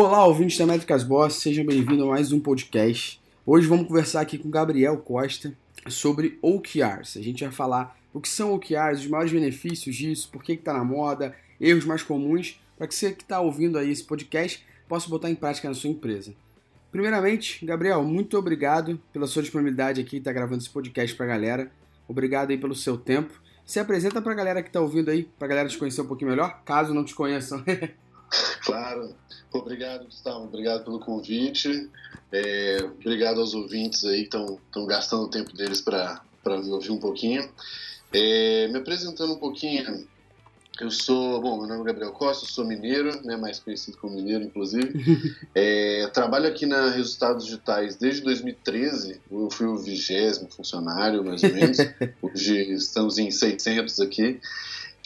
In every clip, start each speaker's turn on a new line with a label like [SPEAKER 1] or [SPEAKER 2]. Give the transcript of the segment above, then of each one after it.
[SPEAKER 1] Olá, ouvintes da Métricas Boss, sejam bem-vindos a mais um podcast. Hoje vamos conversar aqui com Gabriel Costa sobre OKRs. A gente vai falar o que são OKRs, os maiores benefícios disso, por que está na moda, erros mais comuns, para que você que está ouvindo aí esse podcast possa botar em prática na sua empresa. Primeiramente, Gabriel, muito obrigado pela sua disponibilidade aqui, estar tá gravando esse podcast para a galera. Obrigado aí pelo seu tempo. Se apresenta para a galera que está ouvindo aí, para a galera te conhecer um pouquinho melhor, caso não te conheçam.
[SPEAKER 2] claro. Obrigado, Gustavo. Obrigado pelo convite. É, obrigado aos ouvintes aí que estão gastando o tempo deles para me ouvir um pouquinho. É, me apresentando um pouquinho, eu sou, bom, meu nome é Gabriel Costa, sou mineiro, né, mais conhecido como mineiro, inclusive. É, trabalho aqui na Resultados Digitais desde 2013, eu fui o vigésimo funcionário, mais ou menos. Hoje estamos em 600 aqui.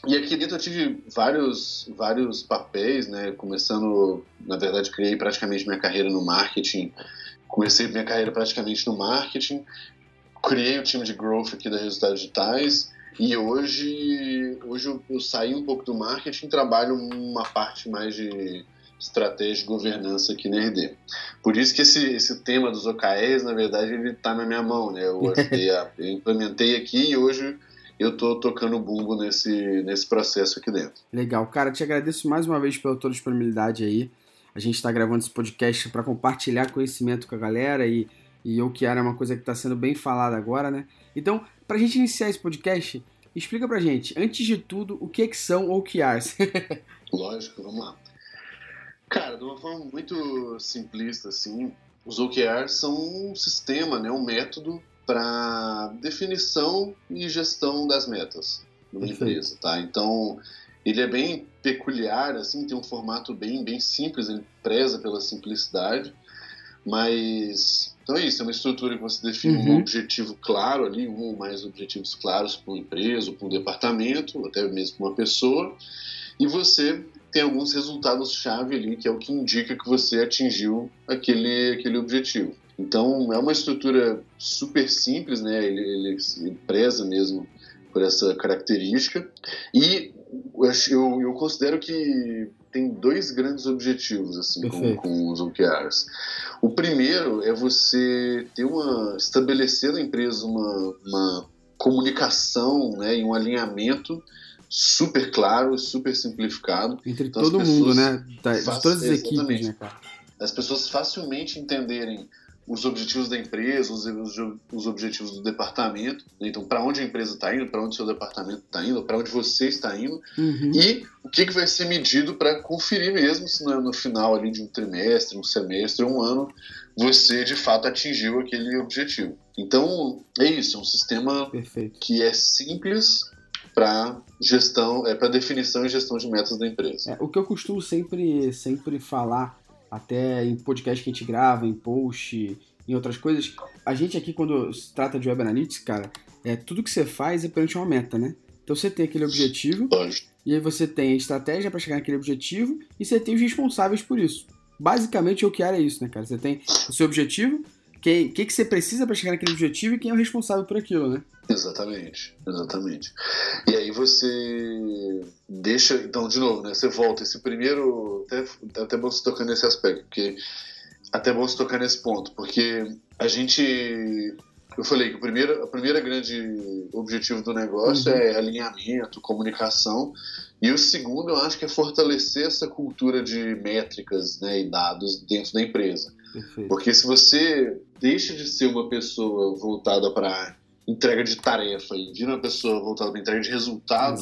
[SPEAKER 2] E aqui dentro eu tive vários, vários papéis, né, começando, na verdade, criei praticamente minha carreira no marketing. Comecei minha carreira praticamente no marketing, criei o time de growth aqui da Resultados Digitais, e hoje, hoje eu, eu saí um pouco do marketing e trabalho uma parte mais de estratégia e governança aqui na RD. Por isso que esse, esse tema dos OKRs, na verdade, ele está na minha mão, né? Eu, a, eu implementei aqui e hoje eu estou tocando bumbo nesse, nesse processo aqui dentro.
[SPEAKER 1] Legal. Cara, te agradeço mais uma vez pela tua disponibilidade aí. A gente está gravando esse podcast para compartilhar conhecimento com a galera e, e o que era uma coisa que está sendo bem falada agora, né? Então, para a gente iniciar esse podcast, explica pra gente, antes de tudo, o que, é que são OKRs?
[SPEAKER 2] Lógico, vamos lá. Cara, de uma forma muito simplista, assim, os OKRs são um sistema, né, um método para definição e gestão das metas numa empresa, tá? Então, ele é bem peculiar, assim, tem um formato bem, bem simples, ele preza pela simplicidade, mas então é isso, é uma estrutura que você define uhum. um objetivo claro ali, um ou mais objetivos claros para uma empresa, para um departamento, até mesmo para uma pessoa, e você tem alguns resultados-chave ali, que é o que indica que você atingiu aquele, aquele objetivo. Então é uma estrutura super simples, né? Ele, ele, ele preza mesmo por essa característica. E eu, eu considero que tem dois grandes objetivos assim com, com, os OKRs. O primeiro é você ter uma estabelecer na empresa uma, uma comunicação né, e um alinhamento super claro, super simplificado.
[SPEAKER 1] Entre então, todo mundo, né? Da, de todas as equipes, né, cara?
[SPEAKER 2] As pessoas facilmente entenderem os objetivos da empresa, os, os objetivos do departamento. Né? Então, para onde a empresa está indo, para onde o seu departamento está indo, para onde você está indo, uhum. e o que, que vai ser medido para conferir mesmo se no, no final ali de um trimestre, um semestre, um ano, você de fato atingiu aquele objetivo. Então, é isso, é um sistema Perfeito. que é simples para gestão, é para definição e gestão de metas da empresa.
[SPEAKER 1] É, o que eu costumo sempre, sempre falar até em podcast que a gente grava, em post, em outras coisas. A gente aqui, quando se trata de Web Analytics, cara, é, tudo que você faz é perante uma meta, né? Então você tem aquele objetivo, e aí você tem a estratégia para chegar naquele objetivo, e você tem os responsáveis por isso. Basicamente, o que é isso, né, cara? Você tem o seu objetivo, o que, que, você precisa para chegar naquele objetivo e quem é o responsável por aquilo, né?
[SPEAKER 2] Exatamente, exatamente. E aí você deixa, então, de novo, né? Você volta esse primeiro. Até, até bom você tocar nesse aspecto, porque. Até bom você tocar nesse ponto, porque a gente. Eu falei que o primeiro, a primeira grande objetivo do negócio uhum. é alinhamento, comunicação, e o segundo eu acho que é fortalecer essa cultura de métricas né, e dados dentro da empresa. Perfeito. Porque se você deixa de ser uma pessoa voltada para entrega de tarefa e vira uma pessoa voltada para entrega de resultado,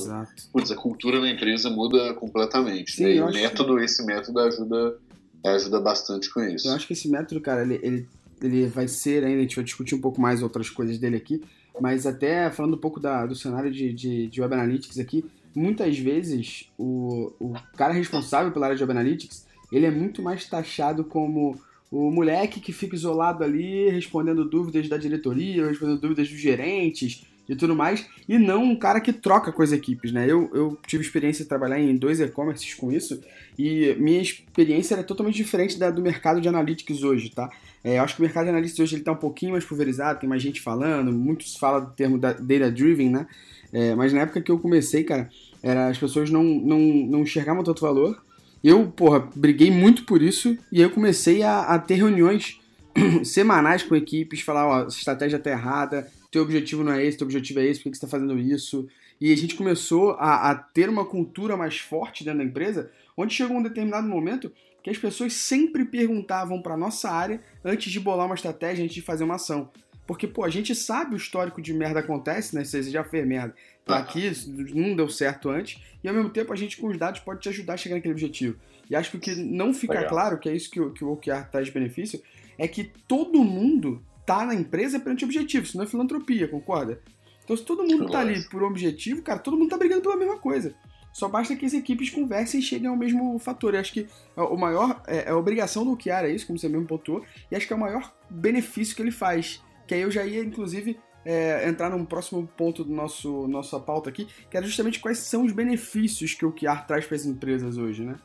[SPEAKER 2] putz, a cultura na empresa muda completamente. Sim, né? E o método, que... esse método ajuda, ajuda bastante com isso.
[SPEAKER 1] Eu acho que esse método, cara, ele, ele, ele vai ser ainda, a gente vai discutir um pouco mais outras coisas dele aqui, mas até falando um pouco da, do cenário de, de, de Web Analytics aqui, muitas vezes o, o cara responsável pela área de Web Analytics, ele é muito mais taxado como o moleque que fica isolado ali respondendo dúvidas da diretoria, respondendo dúvidas dos gerentes e tudo mais, e não um cara que troca com as equipes, né? Eu, eu tive experiência de trabalhar em dois e-commerces com isso, e minha experiência era totalmente diferente da do mercado de analytics hoje, tá? É, eu acho que o mercado de analytics hoje ele tá um pouquinho mais pulverizado, tem mais gente falando, muitos falam do termo data-driven, né? É, mas na época que eu comecei, cara, era, as pessoas não, não, não enxergavam tanto valor, Eu, porra, briguei muito por isso e aí eu comecei a, a ter reuniões semanais com equipes, falar, ó, essa estratégia tá errada, teu objetivo não é esse, teu objetivo é esse, por que, que você tá fazendo isso? E a gente começou a, a ter uma cultura mais forte dentro da empresa, onde chegou um determinado momento que as pessoas sempre perguntavam para nossa área antes de bolar uma estratégia, antes de fazer uma ação. Porque, pô, a gente sabe o histórico de merda acontece, né? Você já fez merda. Tá aqui, não deu certo antes, e ao mesmo tempo a gente com os dados pode te ajudar a chegar naquele objetivo. E acho que o que não fica Legal. claro, que é isso que o, que o OKR traz de benefício, é que todo mundo tá na empresa perante objetivo, senão é filantropia, concorda? Então se todo mundo tá ali por um objetivo, cara, todo mundo tá brigando pela mesma coisa. Só basta que as equipes conversem e cheguem ao mesmo fator. Eu acho que o maior. É, é a obrigação do OKR, é isso, como você mesmo pontuou, e acho que é o maior benefício que ele faz. Que aí eu já ia, inclusive, é, entrar num próximo ponto do nosso nossa pauta aqui, que era justamente quais são os benefícios que o OKR traz para as empresas hoje, né?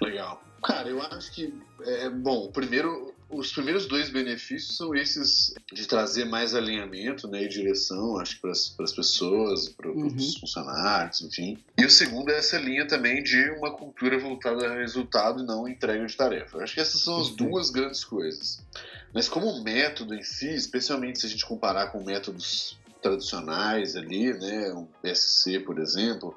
[SPEAKER 2] Legal. Cara, eu acho que, é, bom, primeiro, os primeiros dois benefícios são esses de trazer mais alinhamento né, e direção, acho para as pessoas, para os uhum. funcionários, enfim. E o segundo é essa linha também de uma cultura voltada a resultado e não entrega de tarefa. Eu acho que essas são as duas grandes coisas. Mas como método em si, especialmente se a gente comparar com métodos tradicionais ali, né, um PSC, por exemplo,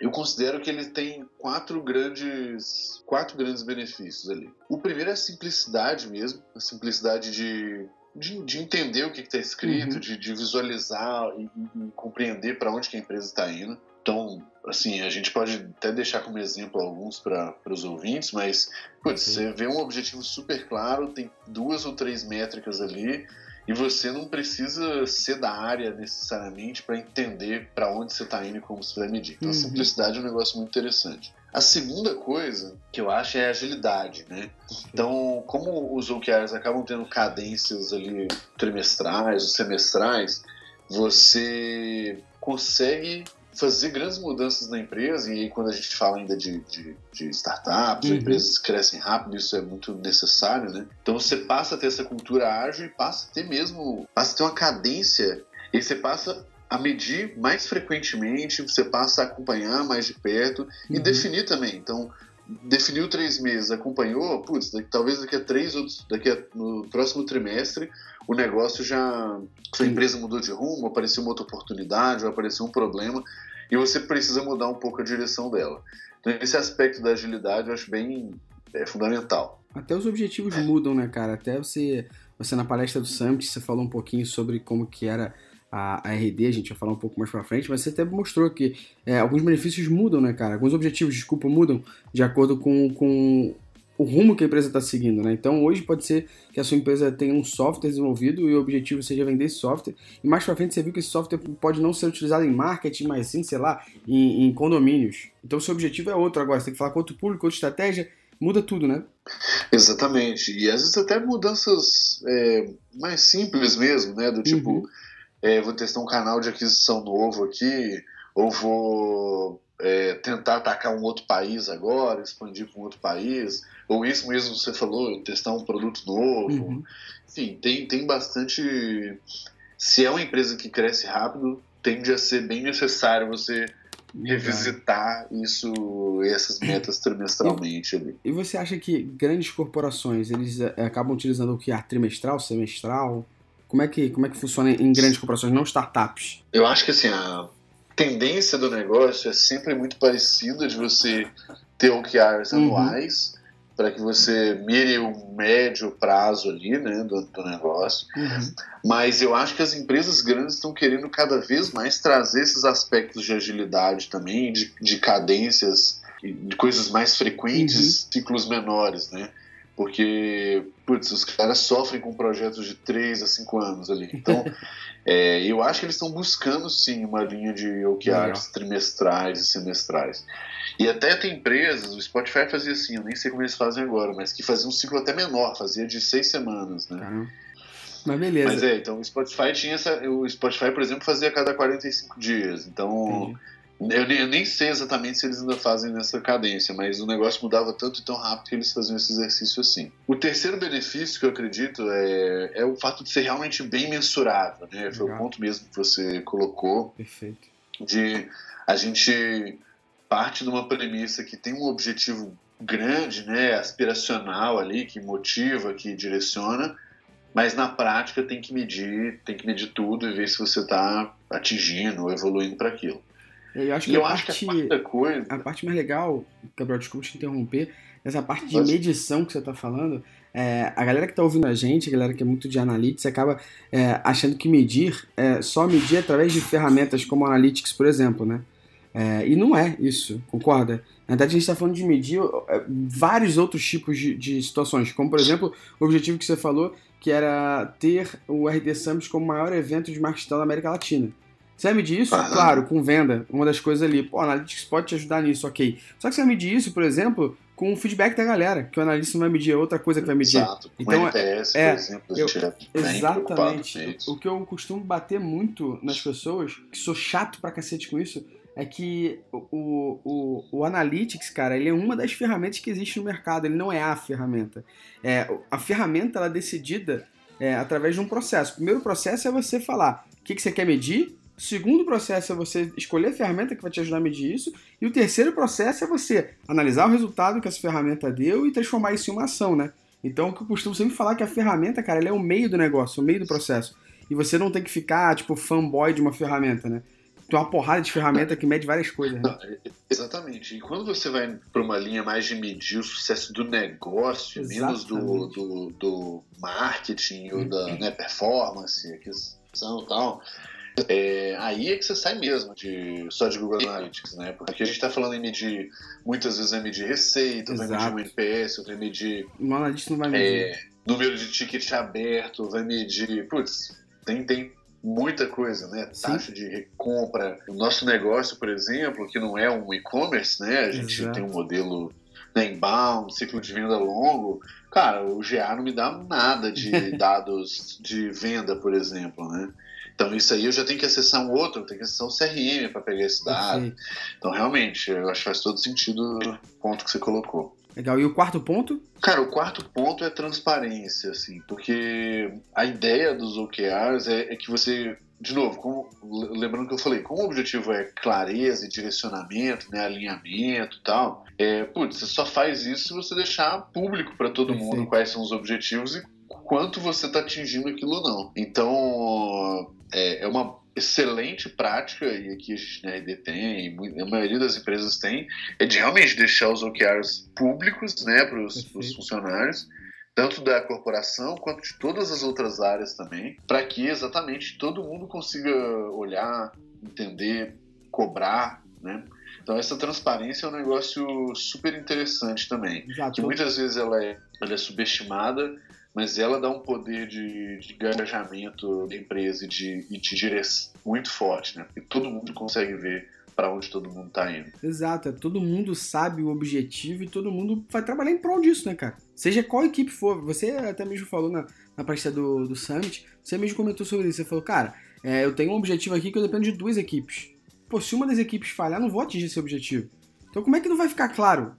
[SPEAKER 2] eu considero que ele tem quatro grandes, quatro grandes benefícios ali. O primeiro é a simplicidade mesmo, a simplicidade de, de, de entender o que está escrito, uhum. de, de, visualizar e, e compreender para onde que a empresa está indo. Então, assim, a gente pode até deixar como exemplo alguns para os ouvintes, mas putz, você vê um objetivo super claro, tem duas ou três métricas ali, e você não precisa ser da área necessariamente para entender para onde você está indo e como você vai medir. Então, uhum. a simplicidade é um negócio muito interessante. A segunda coisa que eu acho é a agilidade, né? Então, como os OKRs acabam tendo cadências ali trimestrais ou semestrais, você consegue fazer grandes mudanças na empresa, e quando a gente fala ainda de, de, de startups, uhum. empresas que crescem rápido, isso é muito necessário, né? Então você passa a ter essa cultura ágil e passa a ter mesmo, passa a ter uma cadência, e você passa a medir mais frequentemente, você passa a acompanhar mais de perto uhum. e definir também. Então, definiu três meses, acompanhou, putz, talvez daqui a três daqui a, no próximo trimestre o negócio já, sua empresa mudou de rumo, apareceu uma outra oportunidade, ou apareceu um problema, e você precisa mudar um pouco a direção dela. Então, esse aspecto da agilidade eu acho bem é, fundamental.
[SPEAKER 1] Até os objetivos mudam, né, cara? Até você, você na palestra do Summit, você falou um pouquinho sobre como que era a, a RD, a gente vai falar um pouco mais pra frente, mas você até mostrou que é, alguns benefícios mudam, né, cara? Alguns objetivos, desculpa, mudam de acordo com, com o rumo que a empresa está seguindo, né? Então hoje pode ser que a sua empresa tenha um software desenvolvido e o objetivo seja vender esse software. E mais para frente você viu que esse software pode não ser utilizado em marketing, mas sim, sei lá, em, em condomínios. Então seu objetivo é outro agora. Você tem que falar com outro público, outra estratégia, muda tudo, né?
[SPEAKER 2] Exatamente. E às vezes até mudanças é, mais simples mesmo, né? Do tipo, uhum. é, vou testar um canal de aquisição novo aqui, ou vou é, tentar atacar um outro país agora, expandir para um outro país, ou isso mesmo que você falou, testar um produto novo. Uhum. Enfim, tem, tem bastante. Se é uma empresa que cresce rápido, tende a ser bem necessário você revisitar isso, essas metas trimestralmente
[SPEAKER 1] e,
[SPEAKER 2] ali.
[SPEAKER 1] E você acha que grandes corporações eles é, acabam utilizando o que é trimestral, semestral? Como é que como é que funciona em grandes corporações, não startups?
[SPEAKER 2] Eu acho que assim a tendência do negócio é sempre muito parecida de você ter OKRs uhum. anuais para que você mire o médio prazo ali, né, do, do negócio. Uhum. Mas eu acho que as empresas grandes estão querendo cada vez mais trazer esses aspectos de agilidade também, de, de cadências, de coisas mais frequentes, uhum. ciclos menores, né? Porque, putz, os caras sofrem com projetos de 3 a 5 anos ali. Então, é, eu acho que eles estão buscando, sim, uma linha de OKRs trimestrais e semestrais. E até tem empresas, o Spotify fazia assim, eu nem sei como eles fazem agora, mas que fazia um ciclo até menor, fazia de seis semanas, né?
[SPEAKER 1] Mas beleza.
[SPEAKER 2] Mas é, então o Spotify tinha essa. O Spotify, por exemplo, fazia a cada 45 dias. Então. Entendi eu nem, eu nem, sei exatamente se eles ainda fazem nessa cadência, mas o negócio mudava tanto e tão rápido que eles faziam esse exercício assim. O terceiro benefício que eu acredito é, é o fato de ser realmente bem mensurável, né? Foi o ponto mesmo que você colocou.
[SPEAKER 1] Perfeito.
[SPEAKER 2] De a gente parte de uma premissa que tem um objetivo grande, né, aspiracional ali, que motiva, que direciona, mas na prática tem que medir, tem que medir tudo e ver se você está atingindo ou evoluindo para aquilo.
[SPEAKER 1] Eu acho que, eu a, acho parte, que a, coisa... a parte mais legal, Gabriel, desculpa te interromper, essa parte de medição que você está falando, é, a galera que está ouvindo a gente, a galera que é muito de analytics, acaba é, achando que medir é só medir através de ferramentas como Analytics, por exemplo, né? É, e não é isso, concorda? Na verdade, a gente está falando de medir é, vários outros tipos de, de, situações, como por exemplo o objetivo que você falou, que era ter o RD Summit como o maior evento de marketing da América Latina. Você vai medir isso? Ah, claro, com venda, uma das coisas ali. Pô, Analytics pode te ajudar nisso, ok. Só que você vai medir isso, por exemplo, com o feedback da galera, que o analista não vai medir, é outra coisa que vai medir.
[SPEAKER 2] Exato. Então, NPS, é, por exemplo, eu,
[SPEAKER 1] exatamente. O que eu costumo bater muito nas pessoas, que sou chato pra cacete com isso, é que o, o, o Analytics, cara, ele é uma das ferramentas que existe no mercado, ele não é a ferramenta. É, a ferramenta ela é decidida é, através de um processo. O primeiro processo é você falar o que, que você quer medir, o segundo processo é você escolher a ferramenta que vai te ajudar a medir isso. E o terceiro processo é você analisar o resultado que essa ferramenta deu e transformar isso em uma ação, né? Então, o que eu costumo sempre falar é que a ferramenta, cara, ela é o meio do negócio, o meio do processo. E você não tem que ficar, tipo, fanboy de uma ferramenta, né? Tem uma porrada de ferramenta que mede várias coisas. Né?
[SPEAKER 2] Não, exatamente. E quando você vai para uma linha mais de medir o sucesso do negócio, exatamente. menos do, do, do marketing ou da né, performance, aquisição e tal, é, aí é que você sai mesmo de, só de Google Analytics, né? Porque a gente está falando em medir, muitas vezes é medir receita, Exato. vai medir um NPS, vai medir.
[SPEAKER 1] O analista não vai medir. É,
[SPEAKER 2] número de ticket aberto, vai medir. Putz, tem, tem muita coisa, né? Sim. Taxa de recompra. O nosso negócio, por exemplo, que não é um e-commerce, né? A gente Exato. tem um modelo né, inbound, ciclo de venda longo. Cara, o GA não me dá nada de dados de venda, por exemplo, né? Então isso aí eu já tenho que acessar um outro, eu tenho que acessar um CRM para pegar esse dado. Então realmente, eu acho que faz todo sentido o ponto que você colocou.
[SPEAKER 1] Legal. E o quarto ponto?
[SPEAKER 2] Cara, o quarto ponto é transparência, assim, porque a ideia dos OKRs é, é que você, de novo, como, lembrando que eu falei, como o objetivo é clareza e direcionamento, né, alinhamento e tal, é, putz, você só faz isso se você deixar público para todo Perfeito. mundo quais são os objetivos e quanto você está atingindo aquilo ou não. Então, é, é uma excelente prática, e aqui a gente na RD tem, e a maioria das empresas tem, é de realmente deixar os OKRs públicos né, para os funcionários, tanto da corporação quanto de todas as outras áreas também, para que exatamente todo mundo consiga olhar, entender, cobrar, né? Então essa transparência é um negócio super interessante também, Exato. que muitas vezes ela é, ela é subestimada mas ela dá um poder de, de engajamento da empresa e de, e de direção muito forte, né? Porque todo mundo consegue ver para onde todo mundo tá indo.
[SPEAKER 1] Exato, é, todo mundo sabe o objetivo e todo mundo vai trabalhar em prol disso, né, cara? Seja qual equipe for, você até mesmo falou na, na partida do, do Summit, você mesmo comentou sobre isso, você falou, cara, é, eu tenho um objetivo aqui que eu dependo de duas equipes. Pô, se uma das equipes falhar, não vou atingir esse objetivo. Então como é que não vai ficar claro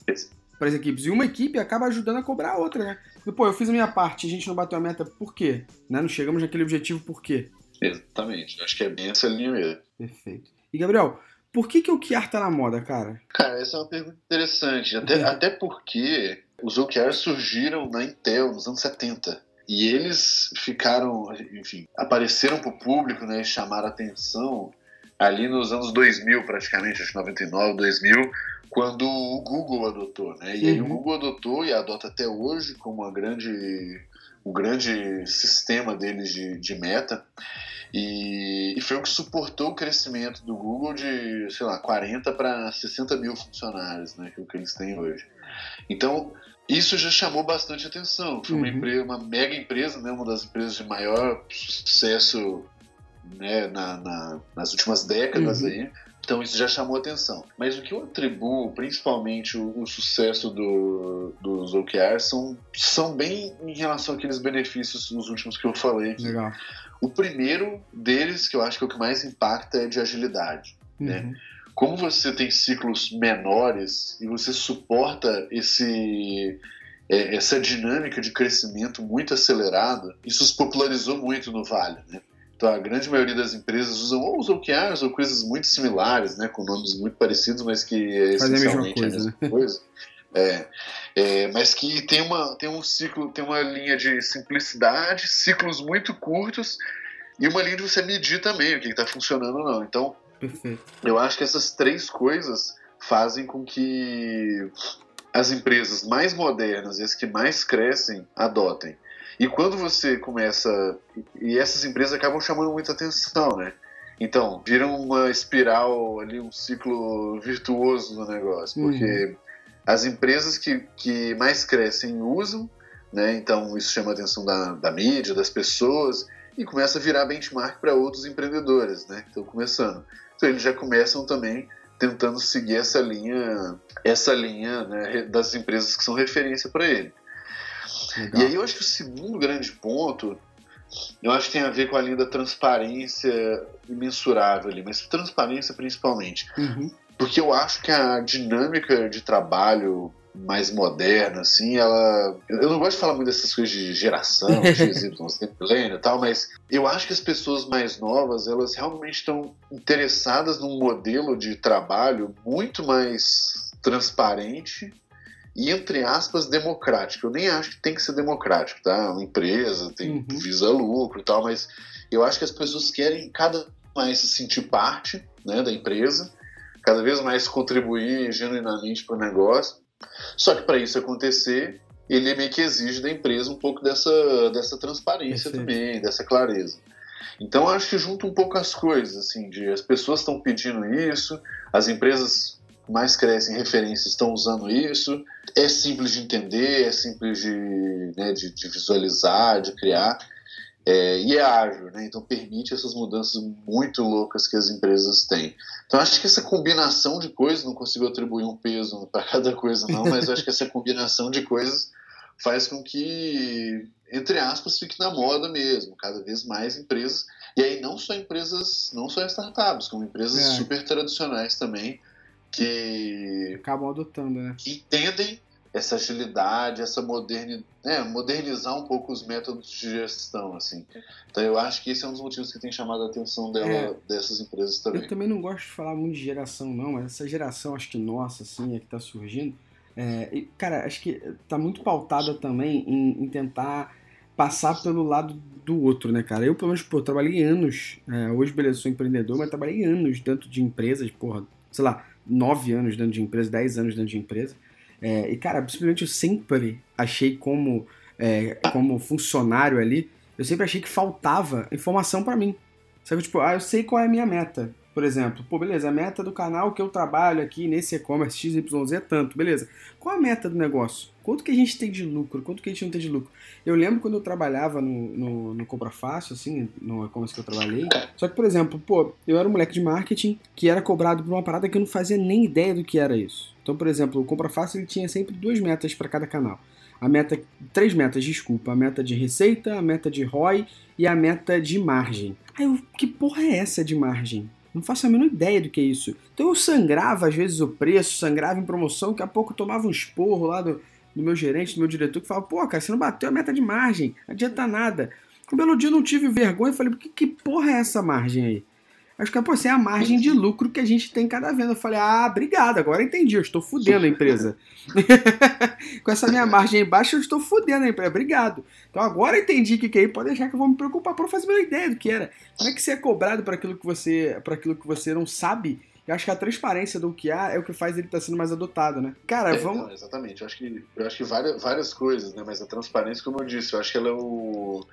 [SPEAKER 1] para as equipes? E uma equipe acaba ajudando a cobrar a outra, né? pô, eu fiz a minha parte, a gente não bateu a meta, por quê? Né? Não chegamos naquele objetivo, por quê?
[SPEAKER 2] Exatamente, acho que é bem essa linha mesmo.
[SPEAKER 1] Perfeito. E Gabriel, por que, que o OKR tá na moda, cara?
[SPEAKER 2] Cara, essa é uma pergunta interessante. Até, até porque os OKRs surgiram na Intel nos anos 70. E eles ficaram, enfim, apareceram para o público, né, chamaram atenção ali nos anos 2000, praticamente, acho que 99, 2000, quando o Google adotou, né? E uhum. aí o uhum. Google adotou e adota até hoje como uma grande, um grande sistema deles de, de meta. E, e, foi o que suportou o crescimento do Google de, sei lá, 40 para 60 mil funcionários, né? Que é o que eles têm hoje. Então, isso já chamou bastante atenção. Foi uma, uhum. empresa, uma mega empresa, né? Uma das empresas de maior sucesso né, na, na, nas últimas décadas uhum. aí. Então isso já chamou atenção. Mas o que eu atribuo, principalmente o, o sucesso do, dos OKRs, são, são bem em relação àqueles benefícios nos últimos que eu falei. Aqui.
[SPEAKER 1] Legal.
[SPEAKER 2] O primeiro deles, que eu acho que é o que mais impacta, é de agilidade. Né? Uhum. Né? Como você tem ciclos menores e você suporta esse é, essa dinâmica de crescimento muito acelerada, isso se popularizou muito no Vale. Né? Então, a grande maioria das empresas usam ou os OKRs ou coisas muito similares, né, com nomes muito parecidos, mas que é essencialmente a, coisa, a mesma coisa. É, é, mas que tem, uma, tem um ciclo, tem uma linha de simplicidade, ciclos muito curtos e uma linha de você medir também o que está funcionando ou não. Então,
[SPEAKER 1] Perfeito.
[SPEAKER 2] eu acho que essas três coisas fazem com que as empresas mais modernas e as que mais crescem adotem. E quando você começa. E essas empresas acabam chamando muita atenção, né? Então, vira uma espiral ali, um ciclo virtuoso no negócio. Porque uhum. as empresas que, que mais crescem usam, né? Então isso chama a atenção da, da mídia, das pessoas, e começa a virar benchmark para outros empreendedores, né? Que estão começando. Então eles já começam também tentando seguir essa linha, essa linha né, das empresas que são referência para ele. Legal. E aí eu acho que o segundo grande ponto, eu acho que tem a ver com a linha da transparência imensurável ali, mas transparência principalmente.
[SPEAKER 1] Uhum.
[SPEAKER 2] Porque eu acho que a dinâmica de trabalho mais moderna, assim, ela. Eu não gosto de falar muito dessas coisas de geração, X, Y, e tal, mas eu acho que as pessoas mais novas, elas realmente estão interessadas num modelo de trabalho muito mais transparente e, entre aspas, democrático. Eu nem acho que tem que ser democrático, tá? Uma empresa tem uhum. visa lucro e tal, mas eu acho que as pessoas querem cada mais se sentir parte né, da empresa, cada vez mais contribuir genuinamente para o negócio. Só que para isso acontecer, ele meio que exige da empresa um pouco dessa, dessa transparência também, dessa clareza. Então acho que junta um pouco as coisas, assim, de as pessoas estão pedindo isso, as empresas mais crescem referências estão usando isso, é simples de entender, é simples de, né, de, de visualizar, de criar. É, e é ágil, né? então permite essas mudanças muito loucas que as empresas têm. Então acho que essa combinação de coisas, não consigo atribuir um peso para cada coisa não, mas acho que essa combinação de coisas faz com que, entre aspas, fique na moda mesmo, cada vez mais empresas, e aí não só empresas, não só startups, como empresas é. super tradicionais também, que
[SPEAKER 1] acabam adotando, né?
[SPEAKER 2] Que entendem essa agilidade, essa modernidade, né, modernizar um pouco os métodos de gestão, assim. Então eu acho que esse é um dos motivos que tem chamado a atenção dela, é, dessas empresas também.
[SPEAKER 1] Eu também não gosto de falar muito de geração, não, mas essa geração, acho que nossa, assim, é que está surgindo. É, e, cara, acho que está muito pautada também em, em, tentar passar pelo lado do outro, né, cara? Eu, pelo menos, pô, trabalhei anos, é, hoje, beleza, sou empreendedor, mas trabalhei anos dentro de empresas, porra, sei lá, nove anos dentro de empresa, dez anos dentro de empresa. É, e, cara, simplesmente eu sempre achei como, é, como funcionário ali, eu sempre achei que faltava informação para mim. Sabe, tipo, ah, eu sei qual é a minha meta. Por exemplo, pô, beleza, a meta do canal que eu trabalho aqui nesse e-commerce XYZ é tanto, beleza. Qual a meta do negócio? Quanto que a gente tem de lucro? Quanto que a gente não tem de lucro? Eu lembro quando eu trabalhava no, no, no Compra Fácil, assim, no e-commerce que eu trabalhei. Só que, por exemplo, pô, eu era um moleque de marketing que era cobrado por uma parada que eu não fazia nem ideia do que era isso. Então, por exemplo, o Compra Fácil ele tinha sempre duas metas para cada canal. A meta, três metas, desculpa. A meta de receita, a meta de ROI e a meta de margem. Aí eu, que porra é essa de margem? Não faço a menor ideia do que é isso. Então eu sangrava às vezes o preço, sangrava em promoção, daqui a pouco eu tomava um esporro lá do, do meu gerente, do meu diretor, que falava, pô, cara, você não bateu a meta de margem, não adianta nada. Um belo dia eu não tive vergonha e falei, que, que porra é essa margem aí? Acho que assim, é a margem de lucro que a gente tem cada venda. Eu falei, ah, obrigado, agora entendi, eu estou fudendo a empresa. Com essa minha margem baixa, eu estou fudendo a empresa, obrigado. Então agora entendi o que, que é, pode deixar que eu vou me preocupar para fazer uma ideia do que era. Como é que você é cobrado para aquilo que você para aquilo que você não sabe? Eu acho que a transparência do que há é o que faz ele estar tá sendo mais adotado, né? Cara, é, vamos.
[SPEAKER 2] Não, exatamente. Eu acho que, eu acho que várias, várias coisas, né? Mas a transparência, como eu disse, eu acho que ela é o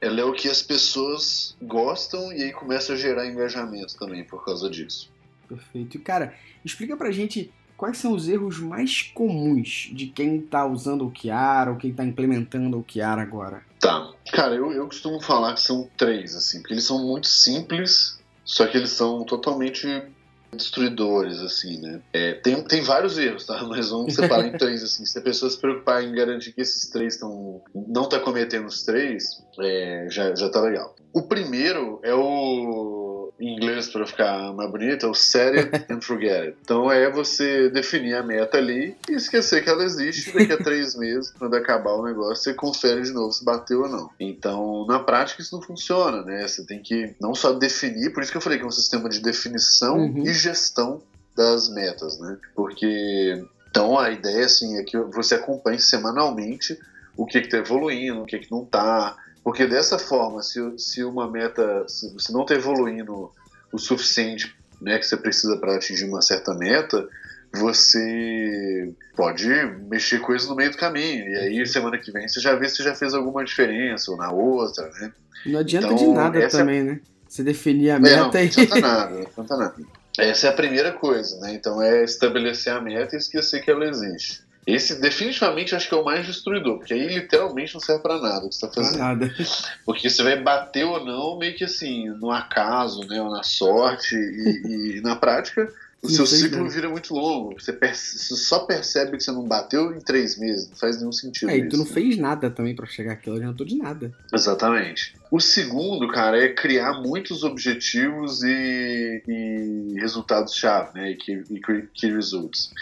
[SPEAKER 2] ela é o que as pessoas gostam e aí começa a gerar engajamento também por causa disso.
[SPEAKER 1] Perfeito. Cara, explica pra gente quais são os erros mais comuns de quem tá usando o Kiara ou quem tá implementando o Kiara agora.
[SPEAKER 2] Tá. Cara, eu, eu costumo falar que são três, assim, porque eles são muito simples, só que eles são totalmente destruidores, assim, né? É, tem, tem vários erros, tá? Mas vamos separar em três, assim. Se a pessoa se preocupar em garantir que esses três estão não tá cometendo os três, é, já, já tá legal. O primeiro é o em inglês para ficar mais bonito, é o set it and forget it. Então é você definir a meta ali e esquecer que ela existe. Daqui a três meses, quando acabar o negócio, você confere de novo se bateu ou não. Então, na prática, isso não funciona, né? Você tem que não só definir, por isso que eu falei que é um sistema de definição uhum. e gestão das metas, né? Porque Então a ideia assim é que você acompanhe semanalmente o que está evoluindo, o que, que não está, porque dessa forma, se, se uma meta, se você não está evoluindo o suficiente, né, que você precisa para atingir uma certa meta, você pode mexer coisas no meio do caminho. E aí, semana que vem, você já vê se já fez alguma diferença ou na outra, né?
[SPEAKER 1] Não adianta então, de nada é também, é... né? Você definir a meta é, não,
[SPEAKER 2] e. Não adianta nada, não adianta nada. Essa é a primeira coisa, né? Então é estabelecer a meta e esquecer que ela existe. Esse definitivamente acho que é o mais destruidor, porque aí literalmente não serve para nada o que você tá fazendo.
[SPEAKER 1] nada.
[SPEAKER 2] Porque você vai bater ou não, meio que assim, no acaso, né? Ou na sorte, e, e na prática o seu ciclo vira muito longo. Você, perce... você, só percebe que você não bateu em três meses. Não faz nenhum sentido.
[SPEAKER 1] É, e tu não fez nada também para chegar aqui. Eu adiantou de nada.
[SPEAKER 2] Exatamente. O segundo, cara, é criar muitos objetivos e, e resultados-chave, né? E key, e key results.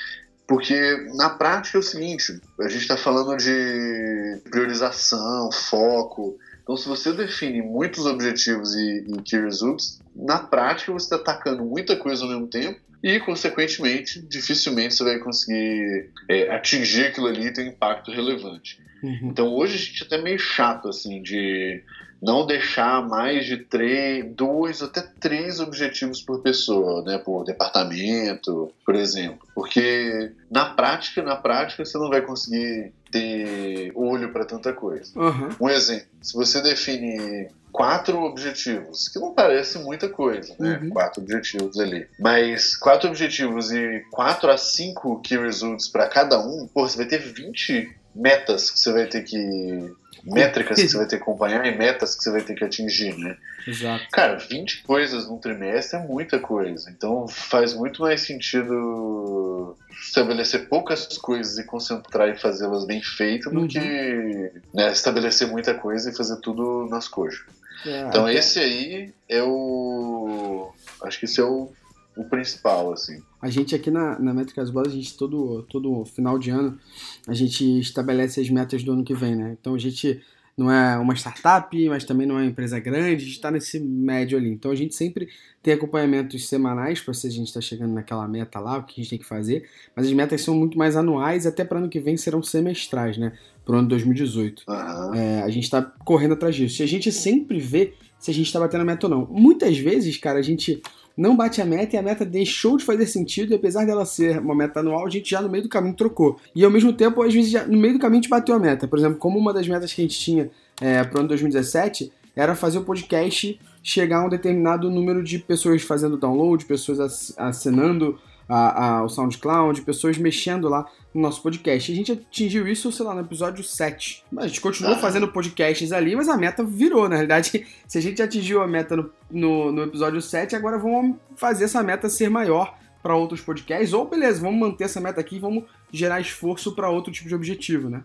[SPEAKER 2] Porque na prática é o seguinte: a gente está falando de priorização, foco. Então, se você define muitos objetivos e, e key results, na prática você está atacando muita coisa ao mesmo tempo e, consequentemente, dificilmente você vai conseguir é, atingir aquilo ali e ter um impacto relevante. Uhum. Então, hoje a gente é até meio chato, assim, de não deixar mais de três, dois até três objetivos por pessoa, né, por departamento, por exemplo, porque na prática, na prática você não vai conseguir ter olho para tanta coisa.
[SPEAKER 1] Uhum.
[SPEAKER 2] Um exemplo, se você define quatro objetivos, que não parece muita coisa, né? Uhum. Quatro objetivos ali. Mas quatro objetivos e quatro a cinco key results para cada um, pô, você vai ter 20 metas que você vai ter que métricas que você vai ter que acompanhar e metas que você vai ter que atingir, né?
[SPEAKER 1] Exato.
[SPEAKER 2] Cara, 20 coisas num trimestre é muita coisa. Então faz muito mais sentido estabelecer poucas coisas e concentrar e fazê-las bem feitas uhum. do que né, estabelecer muita coisa e fazer tudo nas coxas. É, então esse aí é o. Acho que esse é o o principal, assim.
[SPEAKER 1] A gente aqui na, na Métricas Boas, a gente todo, todo final de ano, a gente estabelece as metas do ano que vem, né? Então a gente não é uma startup, mas também não é uma empresa grande, a gente está nesse médio ali. Então a gente sempre tem acompanhamentos semanais para se a gente está chegando naquela meta lá, o que a gente tem que fazer, mas as metas são muito mais anuais, até para ano que vem serão semestrais, né? Para o ano 2018.
[SPEAKER 2] Uhum.
[SPEAKER 1] É, a gente está correndo atrás disso. E a gente sempre vê se a gente está batendo a meta ou não. Muitas vezes, cara, a gente não bate a meta e a meta deixou de fazer sentido, e apesar dela ser uma meta anual, a gente já no meio do caminho trocou. E ao mesmo tempo, às vezes, já, no meio do caminho a gente bateu a meta. Por exemplo, como uma das metas que a gente tinha é, para o ano 2017 era fazer o podcast chegar a um determinado número de pessoas fazendo download, pessoas assinando a, a, o SoundCloud, pessoas mexendo lá no nosso podcast. A gente atingiu isso, sei lá, no episódio 7. A gente continuou fazendo podcasts ali, mas a meta virou. Na realidade, se a gente atingiu a meta no, no, no episódio 7, agora vamos fazer essa meta ser maior para outros podcasts. Ou beleza, vamos manter essa meta aqui e vamos gerar esforço para outro tipo de objetivo, né?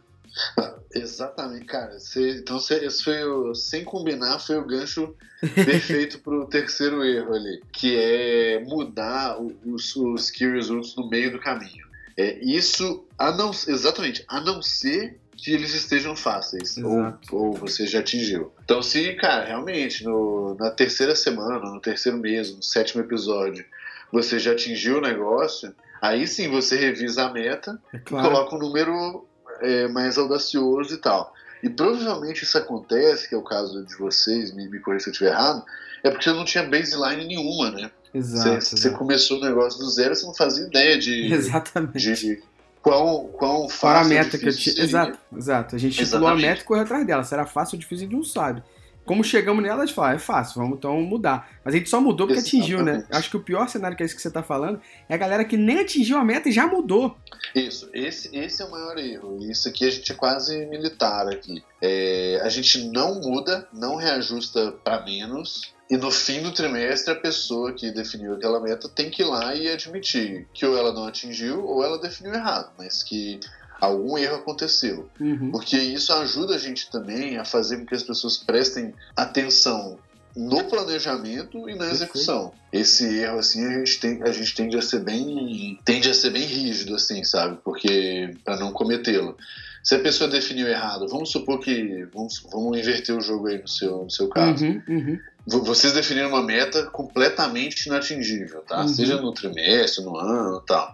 [SPEAKER 2] Exatamente, cara. então, esse foi o, sem combinar, foi o gancho perfeito pro terceiro erro ali, que é mudar os, os key results no meio do caminho. É, isso, a não, exatamente, a não ser que eles estejam fáceis, ou, ou, você já atingiu. Então, se, cara, realmente, no, na terceira semana, no terceiro mês, no sétimo episódio, você já atingiu o negócio, aí sim você revisa a meta é claro. e coloca um número é, mais audacioso e tal. E provavelmente isso acontece, que é o caso de vocês, me, me corrija se eu estiver errado, é porque você não tinha baseline nenhuma, né?
[SPEAKER 1] Exato.
[SPEAKER 2] Você, você começou o negócio do zero, você não fazia ideia de.
[SPEAKER 1] Exatamente.
[SPEAKER 2] De quão, quão fácil.
[SPEAKER 1] Qual a meta que eu tinha. Exato, exato. A gente estipulou a meta e correu atrás dela. Se era fácil ou difícil, a gente não sabe. Como chegamos nela, a gente fala, é fácil, vamos então mudar. Mas a gente só mudou porque Exatamente. atingiu, né? Acho que o pior cenário que é isso que você tá falando é a galera que nem atingiu a meta e já mudou.
[SPEAKER 2] Isso, esse, esse é o maior erro. Isso aqui a gente é quase militar aqui. É, a gente não muda, não reajusta para menos, e no fim do trimestre, a pessoa que definiu aquela meta tem que ir lá e admitir que ou ela não atingiu ou ela definiu errado, mas que algum erro aconteceu.
[SPEAKER 1] Uhum.
[SPEAKER 2] Porque isso ajuda a gente também a fazer com que as pessoas prestem atenção no planejamento e na execução. Esse erro assim a gente tem a gente tende a ser bem tende a ser bem rígido assim, sabe? Porque para não cometê-lo. Se a pessoa definiu errado, vamos supor que vamos, vamos inverter o jogo aí no seu no seu caso.
[SPEAKER 1] Uhum, uhum
[SPEAKER 2] vocês definiram uma meta completamente inatingível, tá? Uhum. Seja no trimestre, no ano, tal.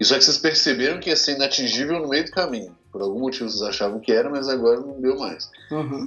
[SPEAKER 2] Isso é que vocês perceberam que ia ser inatingível no meio do caminho. Por algum motivo vocês achavam que era, mas agora não deu mais.
[SPEAKER 1] Uhum.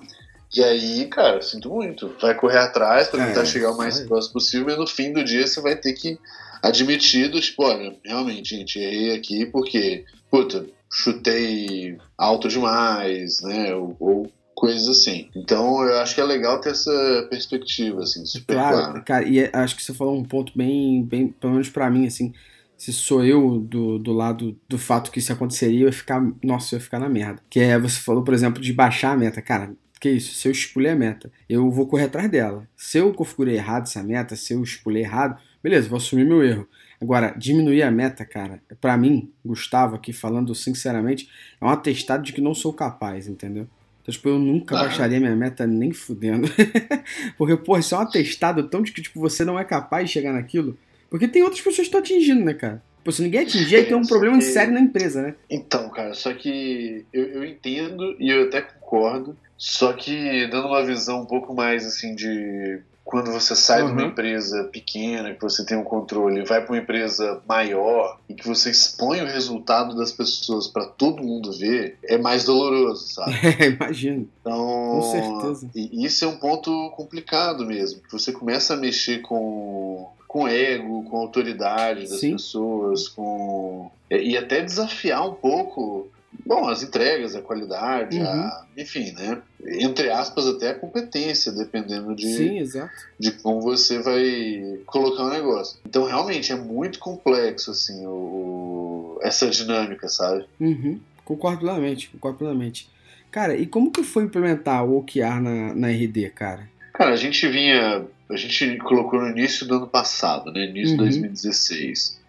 [SPEAKER 2] E aí, cara, sinto muito. Vai correr atrás para tentar é, chegar o mais próximo possível, mas no fim do dia você vai ter que admitir, tipo, olha, realmente, gente, errei aqui porque, puta, chutei alto demais, né? Ou, ou coisas assim. Então eu acho que é legal ter essa perspectiva, assim, super claro. Clara.
[SPEAKER 1] Cara, e é, acho que você falou um ponto bem, bem pelo menos para mim, assim, se sou eu do, do lado do fato que isso aconteceria, eu ia ficar, nossa, eu ia ficar na merda. Que é, você falou, por exemplo, de baixar a meta. Cara, que isso? Se eu expulei a meta, eu vou correr atrás dela. Se eu configurei errado essa meta, se eu expulei errado, beleza, vou assumir meu erro. Agora, diminuir a meta, cara, para mim, Gustavo, aqui falando sinceramente, é um atestado de que não sou capaz, entendeu? Então, tipo, eu nunca baixaria minha meta nem fudendo. Porque, pô, isso é um atestado tão de que, tipo, você não é capaz de chegar naquilo. Porque tem outras pessoas que estão atingindo, né, cara? Pô, se ninguém atingir, aí tem um problema que... sério na empresa, né?
[SPEAKER 2] Então, cara, só que eu, eu entendo e eu até concordo, só que dando uma visão um pouco mais, assim, de quando você sai uhum. de uma empresa pequena, que você tem um controle, vai para uma empresa maior e que você expõe o resultado das pessoas para todo mundo ver, é mais doloroso, sabe?
[SPEAKER 1] É, imagino.
[SPEAKER 2] Então,
[SPEAKER 1] com certeza.
[SPEAKER 2] E isso é um ponto complicado mesmo, você começa a mexer com com ego, com autoridade das Sim. pessoas, com e até desafiar um pouco Bom, as entregas, a qualidade, uhum. a, enfim, né? Entre aspas, até a competência, dependendo de,
[SPEAKER 1] Sim,
[SPEAKER 2] de como você vai colocar o negócio. Então, realmente, é muito complexo, assim, o, essa dinâmica, sabe?
[SPEAKER 1] Uhum. Concordo plenamente, concordo plenamente. Cara, e como que foi implementar o OKR na, na RD, cara?
[SPEAKER 2] Cara, a gente vinha. A gente colocou no início do ano passado, né? Início uhum. de 2016.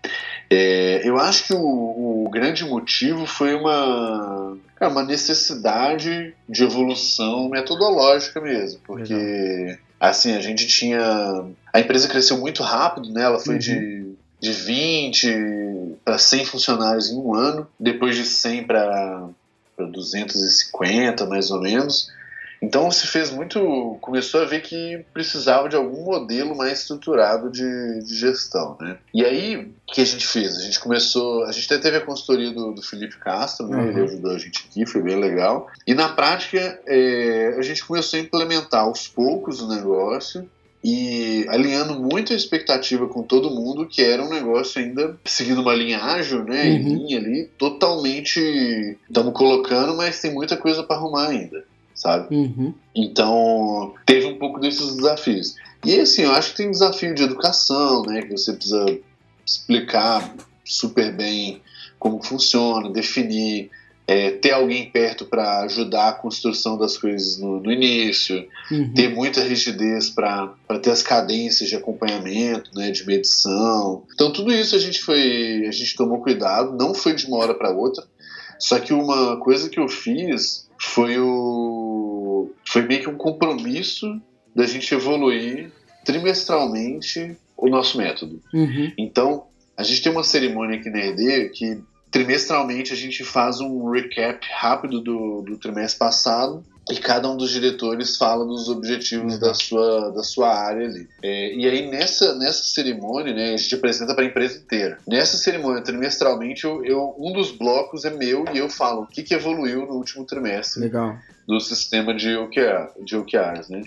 [SPEAKER 2] É, eu acho que o, o, grande motivo foi uma, uma necessidade de evolução metodológica mesmo, porque Legal. assim a gente tinha a empresa cresceu muito rápido, né? Ela foi uhum. de de 20 para 100 funcionários em um ano, depois de 100 para 250 mais ou menos. Então se fez muito, começou a ver que precisava de algum modelo mais estruturado de, de gestão, né? E aí, o que a gente fez? A gente começou, a gente até teve a consultoria do, do Felipe Castro, né? Uhum. Ele ajudou a gente aqui, foi bem legal. E na prática, é, a gente começou a implementar aos poucos o negócio, e alinhando muito a expectativa com todo mundo, que era um negócio ainda seguindo uma linha ágil, né? Uhum. Em linha ali, totalmente estamos colocando, mas tem muita coisa para arrumar ainda sabe?
[SPEAKER 1] Uhum.
[SPEAKER 2] Então, teve um pouco desses desafios. E assim, eu acho que tem um desafio de educação, né? Que você precisa explicar super bem como funciona, definir, é, ter alguém perto para ajudar a construção das coisas no, no início, uhum. ter muita rigidez para ter as cadências de acompanhamento, né, de medição. Então tudo isso a gente foi, a gente tomou cuidado, não foi de uma hora para outra. Só que uma coisa que eu fiz foi o foi meio que um compromisso da gente evoluir trimestralmente o nosso método.
[SPEAKER 1] Uhum.
[SPEAKER 2] Então, a gente tem uma cerimônia aqui na ED que trimestralmente a gente faz um recap rápido do, do trimestre passado e cada um dos diretores fala dos objetivos uhum. da, sua, da sua área ali. É, e aí nessa, nessa cerimônia, né, a gente apresenta para a empresa inteira. Nessa cerimônia, trimestralmente, eu, eu, um dos blocos é meu e eu falo o que, que evoluiu no último trimestre
[SPEAKER 1] Legal.
[SPEAKER 2] do sistema de, OKR, de OKRs. Né?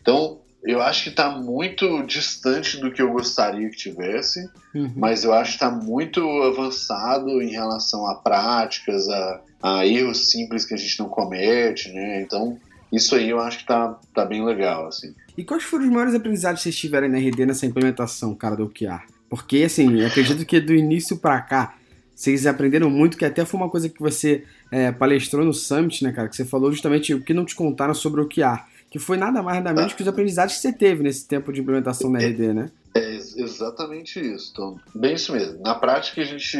[SPEAKER 2] Então, eu acho que está muito distante do que eu gostaria que tivesse, uhum. mas eu acho que está muito avançado em relação a práticas, a, a, erros simples que a gente não comete, né? Então, isso aí eu acho que está tá bem legal, assim.
[SPEAKER 1] E quais foram os maiores aprendizados que vocês tiveram na RD nessa implementação, cara, do OKR? Porque, assim, eu acredito que do início para cá, vocês aprenderam muito, que até foi uma coisa que você é, palestrou no Summit, né, cara? Que você falou justamente o que não te contaram sobre o OKR que foi nada mais nada menos que os aprendizados que você teve nesse tempo de implementação da RD, né?
[SPEAKER 2] É exatamente isso, então, bem isso mesmo. Na prática, a gente,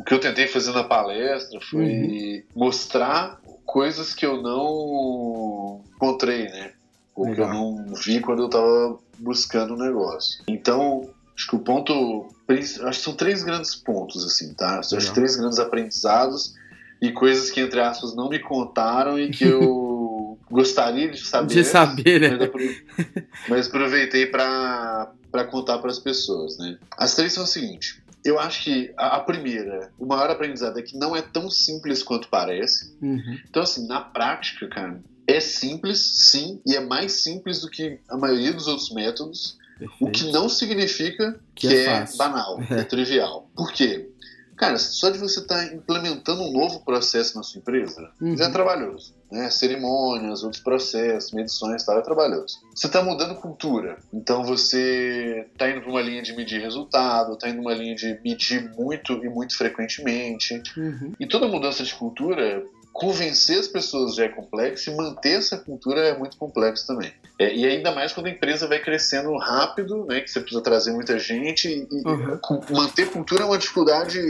[SPEAKER 2] o que eu tentei fazer na palestra foi uhum. mostrar coisas que eu não encontrei, né? Ou Legal. que eu não vi quando eu estava buscando o negócio. Então, acho que o ponto, acho que são três grandes pontos, assim, tá? Acho que três grandes aprendizados e coisas que, entre aspas, não me contaram e que eu gostaria de saber.
[SPEAKER 1] De saber, né?
[SPEAKER 2] Mas, aproveitei para contar para as pessoas, né? As três são o seguinte. Eu acho que a, a, primeira, o maior aprendizado é que não é tão simples quanto parece.
[SPEAKER 1] Uhum.
[SPEAKER 2] Então, assim, na prática, cara, é simples, sim, e é mais simples do que a maioria dos outros métodos. Perfeito. O que não significa que, que é, é banal, é. é trivial. Por quê? Cara, só de você estar tá implementando um novo processo na sua empresa, uhum. já é trabalhoso. Né? Cerimônias, outros processos, medições tal, é trabalhoso. Você está mudando cultura. Então você está indo para uma linha de medir resultado, está indo para uma linha de medir muito e muito frequentemente.
[SPEAKER 1] Uhum.
[SPEAKER 2] E toda mudança de cultura convencer as pessoas já é complexo e manter essa cultura é muito complexo também. É, e ainda mais quando a empresa vai crescendo rápido, né, que você precisa trazer muita gente e,
[SPEAKER 1] uhum.
[SPEAKER 2] manter cultura é uma dificuldade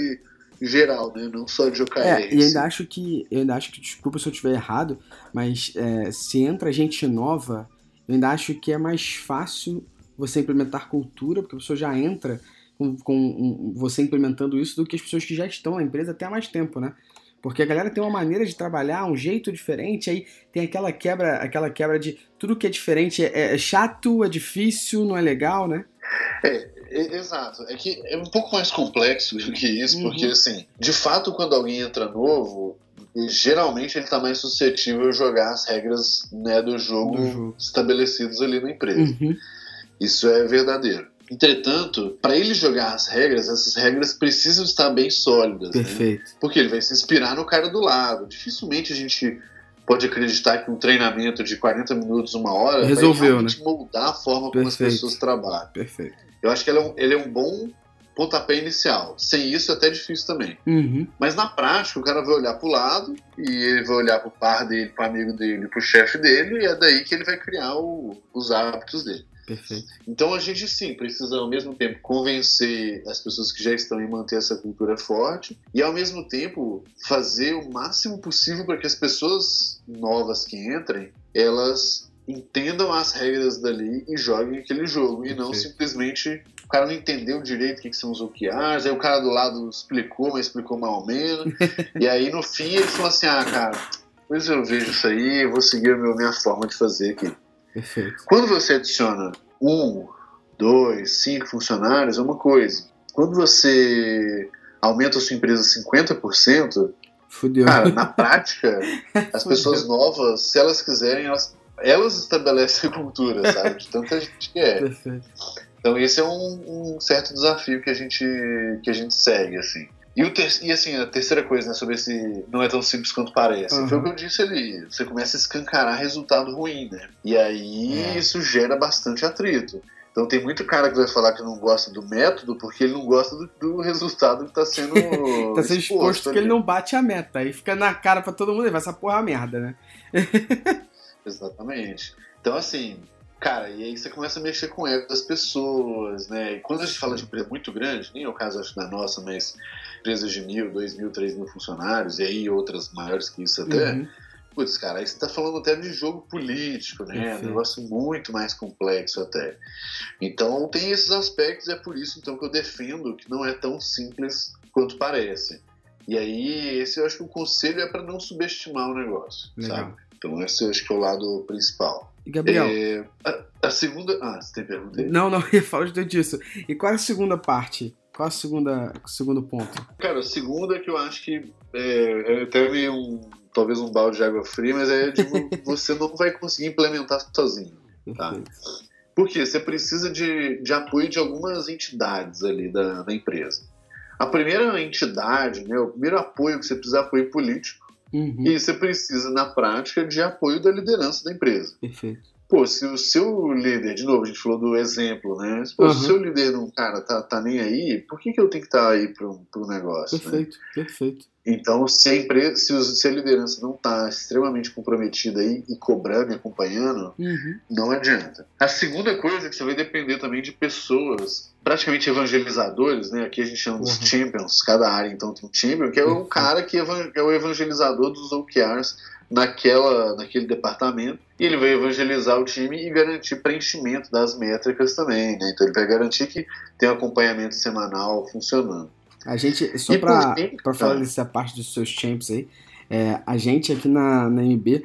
[SPEAKER 2] geral, né, não só de OKR.
[SPEAKER 1] É, e ainda acho que, eu ainda acho que, desculpa se eu estiver errado, mas é, se entra gente nova, eu ainda acho que é mais fácil você implementar cultura, porque a pessoa já entra com, com um, você implementando isso do que as pessoas que já estão na empresa até há mais tempo, né? Porque a galera tem uma maneira de trabalhar, um jeito diferente, aí tem aquela quebra, aquela quebra de tudo que é diferente é, é chato, é difícil, não é legal, né?
[SPEAKER 2] É, é, exato. É que é um pouco mais complexo do que isso, uhum. porque assim, de fato, quando alguém entra novo, geralmente ele está mais suscetível a jogar as regras né, do, jogo do jogo estabelecidos ali na empresa.
[SPEAKER 1] Uhum.
[SPEAKER 2] Isso é verdadeiro. Entretanto, para ele jogar as regras, essas regras precisam estar bem sólidas.
[SPEAKER 1] Né? Perfeito.
[SPEAKER 2] Né? Porque ele vai se inspirar no cara do lado. Dificilmente a gente pode acreditar que um treinamento de 40 minutos, uma hora,
[SPEAKER 1] Resolveu, vai
[SPEAKER 2] realmente
[SPEAKER 1] né?
[SPEAKER 2] moldar a forma como as pessoas trabalham.
[SPEAKER 1] Perfeito.
[SPEAKER 2] Eu acho que ele é um, ele é um bom pontapé inicial. Sem isso é até difícil também.
[SPEAKER 1] Uhum.
[SPEAKER 2] Mas na prática, o cara vai olhar para o lado e ele vai olhar para o par dele, para o amigo dele, para o chefe dele, e é daí que ele vai criar o, os hábitos dele.
[SPEAKER 1] Perfeito.
[SPEAKER 2] Então a gente sim precisa ao mesmo tempo convencer as pessoas que já estão e manter essa cultura forte e ao mesmo tempo fazer o máximo possível para que as pessoas novas que entrem elas entendam as regras dali e joguem aquele jogo e não simplesmente o cara não entendeu direito o que, são os OKRs, aí o cara do lado explicou, mas explicou mal ou menos e aí no fim ele falou assim, ah cara, depois eu vejo isso aí, eu vou seguir a minha forma de fazer aqui.
[SPEAKER 1] Perfeito.
[SPEAKER 2] Quando você adiciona um, dois, cinco funcionários, é uma coisa. Quando você aumenta a sua empresa 50%,
[SPEAKER 1] Fudeu.
[SPEAKER 2] Cara, na prática, as pessoas novas, se elas quiserem, elas, elas estabelecem a cultura, sabe? De tanta gente que é.
[SPEAKER 1] Perfeito.
[SPEAKER 2] Então esse é um, um, certo desafio que a gente, que a gente segue, assim. E, o ter, e assim, a terceira coisa, né, sobre esse não é tão simples quanto parece, uhum. foi o que eu disse ali. Você começa a escancarar resultado ruim, né? E aí é. isso gera bastante atrito. Então tem muito cara que vai falar que não gosta do método porque ele não gosta do, do resultado que está sendo
[SPEAKER 1] Está sendo exposto porque ele não bate a meta. Aí fica na cara para todo mundo e vai essa porra merda, né?
[SPEAKER 2] Exatamente. Então assim, Cara, e aí você começa a mexer com o ego das pessoas, né? E quando a gente fala de empresa muito grande, nem é o caso acho da nossa, mas empresas de mil, dois mil, três mil funcionários, e aí outras maiores que isso até. Uhum. Putz, cara, aí você tá falando até de jogo político, né? Um negócio muito mais complexo até. Então tem esses aspectos, é por isso então que eu defendo que não é tão simples quanto parece. E aí, esse eu acho que o conselho é para não subestimar o negócio, Legal. sabe? Então esse eu acho que é o lado principal.
[SPEAKER 1] Gabriel.
[SPEAKER 2] É, a, a, segunda. Ah, você tem pergunta aí?
[SPEAKER 1] Não, não, eu ia falar disso. E qual é a segunda parte? Qual a segunda, o segundo ponto?
[SPEAKER 2] Cara, a segunda é que eu acho que é, é meio um, talvez um balde de água fria, mas é tipo, você não vai conseguir implementar sozinho. Tá? Porque você precisa de, de apoio de algumas entidades ali da, da empresa. A primeira entidade, né, o primeiro apoio que você precisa é apoio político.
[SPEAKER 1] Uhum.
[SPEAKER 2] E você precisa, na prática, de apoio da liderança da empresa.
[SPEAKER 1] Perfeito.
[SPEAKER 2] Pô, se o seu líder, de novo, a gente falou do exemplo, né? Pô, uhum. Se o seu líder não, cara, tá, tá nem aí, por que, que eu tenho que estar tá aí pro, pro negócio?
[SPEAKER 1] Perfeito,
[SPEAKER 2] né?
[SPEAKER 1] perfeito.
[SPEAKER 2] Então, se a, empresa, se, se a liderança não está extremamente comprometida aí e cobrando e acompanhando,
[SPEAKER 1] uhum.
[SPEAKER 2] não adianta. A segunda coisa é que você vai depender também de pessoas praticamente evangelizadores, né? Aqui a gente chama dos uhum. champions, cada área então tem um champion, que é o cara que é o evangelizador dos OKRs naquela, naquele departamento e ele vai evangelizar o time e garantir preenchimento das métricas também, né? Então ele vai garantir que tem um acompanhamento semanal funcionando.
[SPEAKER 1] A gente, só para falar dessa parte dos seus champs aí, É, a gente aqui na, na MB,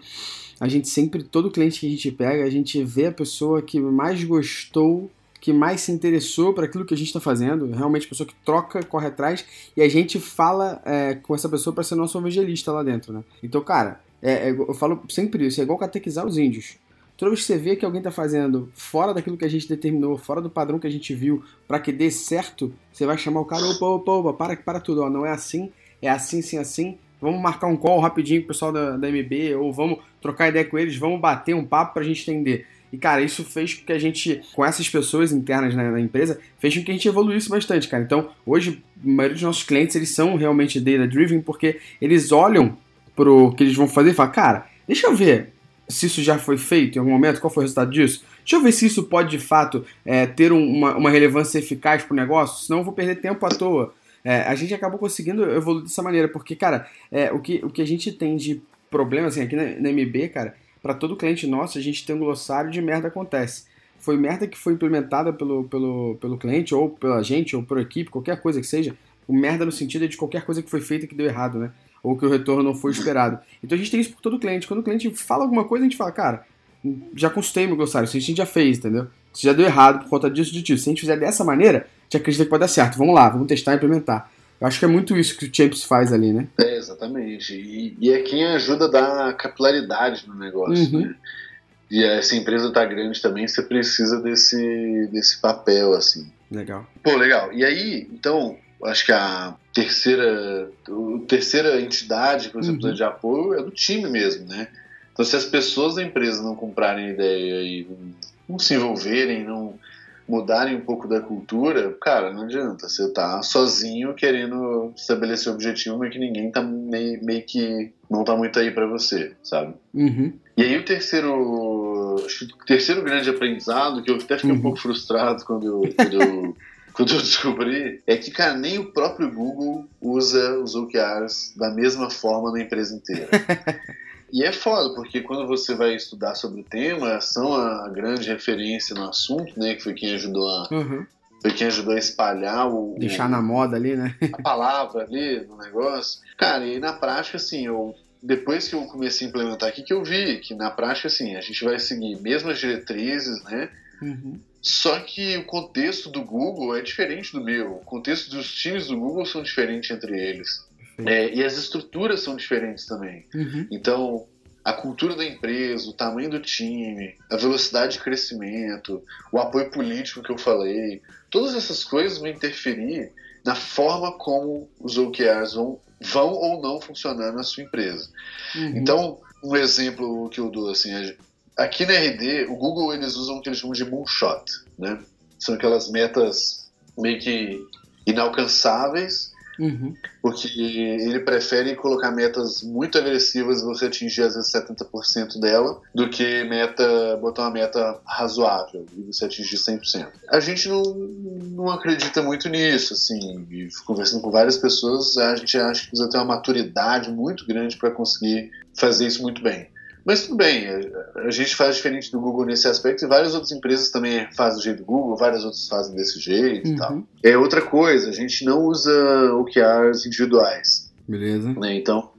[SPEAKER 1] a gente sempre, todo cliente que a gente pega, a gente vê a pessoa que mais gostou que mais se interessou para aquilo que a gente está fazendo, realmente a pessoa que troca, corre atrás, e a gente fala é, com essa pessoa para ser nosso evangelista lá dentro, né? Então, cara, é, é, eu falo sempre isso, é igual catequizar os índios. Toda vez que você vê que alguém está fazendo fora daquilo que a gente determinou, fora do padrão que a gente viu, para que dê certo, você vai chamar o cara, opa, opa, opa, para, para tudo, ó, não é assim, é assim, sim, assim, vamos marcar um call rapidinho com o pessoal da, da MB, ou vamos trocar ideia com eles, vamos bater um papo para a gente entender. E, cara, isso fez com que a gente, com essas pessoas internas na, na, empresa, fez com que a gente evoluísse bastante, cara. Então, hoje, a maioria dos nossos clientes, eles são realmente data-driven porque eles olham pro que eles vão fazer e falam, cara, deixa eu ver se isso já foi feito em algum momento, qual foi o resultado disso. Deixa eu ver se isso pode, de fato, é, ter uma, uma relevância eficaz pro negócio, senão eu vou perder tempo à toa. É, a gente acabou conseguindo evoluir dessa maneira, porque, cara, é, o, que, o que a gente tem de problema, assim, aqui na, na MB, cara, para todo cliente nosso, a gente tem um glossário de merda acontece. Foi merda que foi implementada pelo, pelo, pelo cliente, ou pela gente, ou por equipe, qualquer coisa que seja. O merda no sentido de qualquer coisa que foi feita que deu errado, né? Ou que o retorno não foi esperado. Então a gente tem isso por todo cliente. Quando o cliente fala alguma coisa, a gente fala, cara, já consultei meu glossário, isso a gente já fez, entendeu? Isso já deu errado por conta disso, disso. Se a gente fizer dessa maneira, a gente acredita que pode dar certo. Vamos lá, vamos testar e implementar. Eu acho que é muito isso que o Champs faz ali, né?
[SPEAKER 2] É, exatamente. E, e é quem ajuda a dar capilaridade no negócio, uhum. né? E essa empresa tá grande também, você precisa desse, desse papel, assim.
[SPEAKER 1] Legal.
[SPEAKER 2] Pô, legal. E aí, então, acho que a terceira, a terceira entidade que você uhum. precisa de apoio é do time mesmo, né? Então, se as pessoas da empresa não comprarem ideia e não se envolverem, não mudarem um pouco da cultura, cara, não adianta. Você tá sozinho querendo estabelecer objetivo, mas que ninguém tá meio, meio que não tá muito aí para você, sabe?
[SPEAKER 1] Uhum.
[SPEAKER 2] E aí o terceiro, o terceiro grande aprendizado, que eu até fiquei uhum. um pouco frustrado quando eu, quando eu quando eu descobri é que, cara, nem o próprio Google usa os OKRs da mesma forma na empresa inteira. E é foda, porque quando você vai estudar sobre o tema, são a grande referência no assunto, né? Que foi quem ajudou a.
[SPEAKER 1] Uhum.
[SPEAKER 2] Foi quem ajudou a espalhar o.
[SPEAKER 1] Deixar o, na moda ali, né?
[SPEAKER 2] A palavra ali no negócio. Cara, e na prática, assim, eu. Depois que eu comecei a implementar aqui, que eu vi que na prática, assim, a gente vai seguir mesmas diretrizes, né?
[SPEAKER 1] Uhum.
[SPEAKER 2] Só que o contexto do Google é diferente do meu. O contexto dos times do Google são diferentes entre eles. É, e as estruturas são diferentes também.
[SPEAKER 1] Uhum.
[SPEAKER 2] Então, a cultura da empresa, o tamanho do time, a velocidade de crescimento, o apoio político que eu falei, todas essas coisas vão interferir na forma como os OKRs vão, vão ou não funcionar na sua empresa.
[SPEAKER 1] Uhum.
[SPEAKER 2] Então, um exemplo que eu dou assim, é, aqui na RD, o Google eles usam o que eles chamam de moonshot, né? São aquelas metas meio que inalcançáveis
[SPEAKER 1] Uhum.
[SPEAKER 2] Porque ele prefere colocar metas muito agressivas e você atingir às vezes 70% dela, do que meta botar uma meta razoável e você atingir 100%. A gente não, não acredita muito nisso, assim, e conversando com várias pessoas, a gente acha que precisa ter uma maturidade muito grande para conseguir fazer isso muito bem. Mas tudo bem, a gente faz diferente do Google nesse aspecto e várias outras empresas também fazem do jeito do Google, várias outras fazem desse jeito uhum. e tal. É outra coisa, a gente não usa OKRs individuais.
[SPEAKER 1] Beleza.
[SPEAKER 2] Né? Então,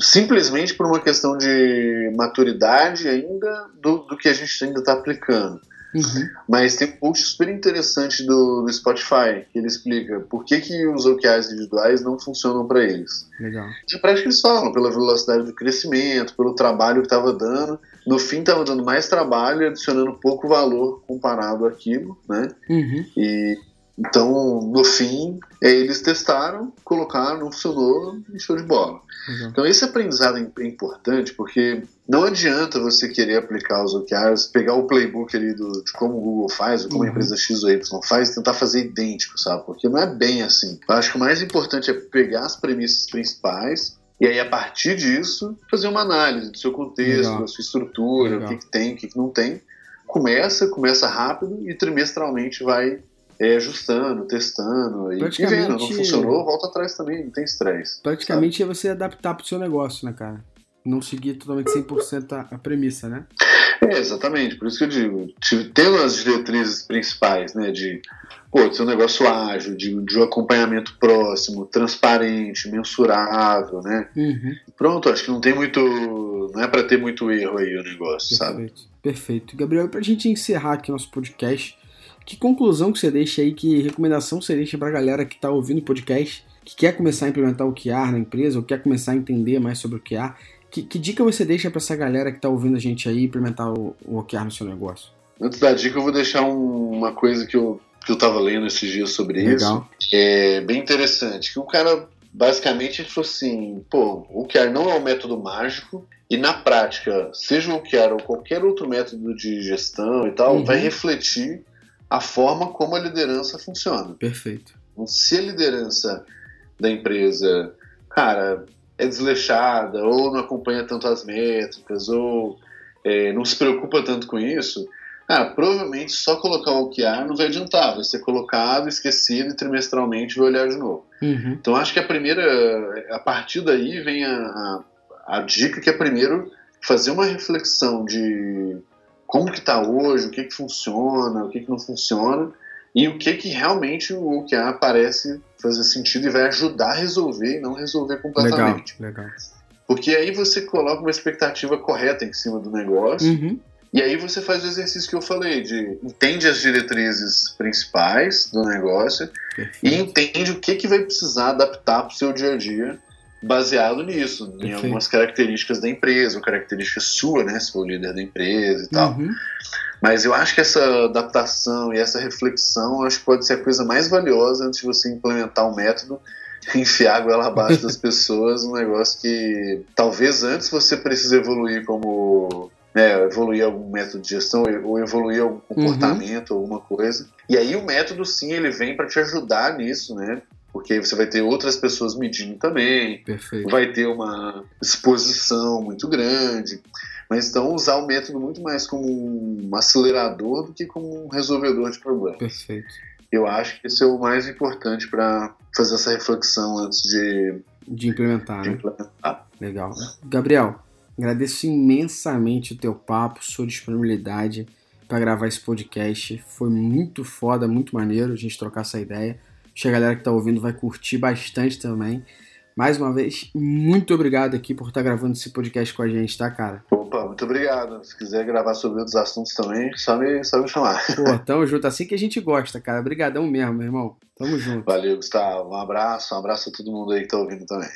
[SPEAKER 2] simplesmente por uma questão de maturidade ainda do, do que a gente ainda está aplicando.
[SPEAKER 1] Uhum.
[SPEAKER 2] Mas tem um post super interessante do, do Spotify que ele explica por que, que os OKRs individuais não funcionam para eles.
[SPEAKER 1] Legal.
[SPEAKER 2] De prática eles falam, pela velocidade do crescimento, pelo trabalho que estava dando. No fim estava dando mais trabalho e adicionando pouco valor comparado àquilo, né?
[SPEAKER 1] Uhum.
[SPEAKER 2] E então, no fim, é, eles testaram, colocaram, não funcionou e show de bola.
[SPEAKER 1] Uhum.
[SPEAKER 2] Então, esse aprendizado é, é importante porque não adianta você querer aplicar os OKRs, pegar o playbook ali do, de como o Google faz, ou como uhum. a empresa X ou Y faz, e tentar fazer idêntico, sabe? Porque não é bem assim. Eu acho que o mais importante é pegar as premissas principais e aí, a partir disso, fazer uma análise do seu contexto, Legal. da sua estrutura, Legal. o que, que tem, o que, que não tem. Começa, começa rápido e trimestralmente vai é, ajustando, testando e, e vendo. Não funcionou, volta atrás também, não tem estresse.
[SPEAKER 1] Praticamente sabe? é você adaptar pro seu negócio, né, cara? Não seguir totalmente 100% a, a premissa, né?
[SPEAKER 2] É, exatamente, por isso que eu digo, tendo as diretrizes principais, né, de pô, de ser um negócio ágil, de, de um acompanhamento próximo, transparente, mensurável, né?
[SPEAKER 1] Uhum.
[SPEAKER 2] Pronto, acho que não tem muito. Não é para ter muito erro aí o negócio,
[SPEAKER 1] Perfeito.
[SPEAKER 2] sabe?
[SPEAKER 1] Perfeito. Gabriel, pra gente encerrar aqui nosso podcast, que conclusão que você deixa aí, que recomendação você deixa pra galera que tá ouvindo o podcast, que quer começar a implementar o QR na empresa, ou quer começar a entender mais sobre o QR? Que, que dica você deixa para essa galera que tá ouvindo a gente aí implementar o, o OKR no seu negócio?
[SPEAKER 2] Antes da dica, eu vou deixar um, uma coisa que eu, que eu tava lendo esses dias sobre
[SPEAKER 1] Legal.
[SPEAKER 2] isso. É bem interessante. Que o cara, basicamente, falou assim: pô, o OKR não é um método mágico. E na prática, seja o OKR ou qualquer outro método de gestão e tal,
[SPEAKER 1] Uhum.
[SPEAKER 2] vai refletir a forma como a liderança funciona.
[SPEAKER 1] Perfeito.
[SPEAKER 2] Então, se a liderança da empresa, cara, é desleixada, ou não acompanha tanto as métricas, ou é, não se preocupa tanto com isso, cara, provavelmente só colocar o OKR não vai adiantar, vai ser colocado, esquecido e trimestralmente vai olhar de novo.
[SPEAKER 1] Uhum.
[SPEAKER 2] Então acho que a primeira, a partir daí vem a, a, a dica que é primeiro fazer uma reflexão de como que está hoje, o que que funciona, o que que não funciona e o que que realmente o OKR parece fazer sentido e vai ajudar a resolver e não resolver
[SPEAKER 1] Legal,
[SPEAKER 2] completamente.
[SPEAKER 1] legal.
[SPEAKER 2] Porque aí você coloca uma expectativa correta em cima do negócio
[SPEAKER 1] Uhum.
[SPEAKER 2] e aí você faz o exercício que eu falei de entende as diretrizes principais do negócio e
[SPEAKER 1] Perfeito.
[SPEAKER 2] entende o que, que vai precisar adaptar para o seu dia a dia baseado nisso, em
[SPEAKER 1] Perfeito.
[SPEAKER 2] algumas características da empresa, ou características sua, né, se for o líder da empresa e tal.
[SPEAKER 1] Uhum.
[SPEAKER 2] Mas eu acho que essa adaptação e essa reflexão acho que pode ser a coisa mais valiosa antes de você implementar um método enfiar a goela abaixo das pessoas, um negócio que talvez antes você precise evoluir como né, evoluir algum método de gestão ou evoluir algum comportamento, alguma coisa. E aí o método sim ele vem para te ajudar nisso, né? Porque aí você vai ter outras pessoas medindo também,
[SPEAKER 1] Perfeito.
[SPEAKER 2] vai ter uma exposição muito grande. Mas então usar o método muito mais como um acelerador do que como um resolvedor de problemas.
[SPEAKER 1] Perfeito.
[SPEAKER 2] Eu acho que esse é o mais importante para fazer essa reflexão antes de,
[SPEAKER 1] De implementar,
[SPEAKER 2] de
[SPEAKER 1] né?
[SPEAKER 2] implementar.
[SPEAKER 1] Legal. Gabriel, agradeço imensamente o teu papo, sua disponibilidade para gravar esse podcast. Foi muito foda, muito maneiro a gente trocar essa ideia. Acho que a galera que tá ouvindo vai curtir bastante também. Mais uma vez, muito obrigado aqui por estar gravando esse podcast com a gente, tá, cara?
[SPEAKER 2] Opa, muito obrigado. Se quiser gravar sobre outros assuntos também, só me, só me chamar.
[SPEAKER 1] Pô, tamo junto, assim que a gente gosta, cara. Obrigadão mesmo, meu irmão. Tamo junto.
[SPEAKER 2] Valeu, Gustavo. Um abraço, um abraço a todo mundo aí que tá ouvindo também.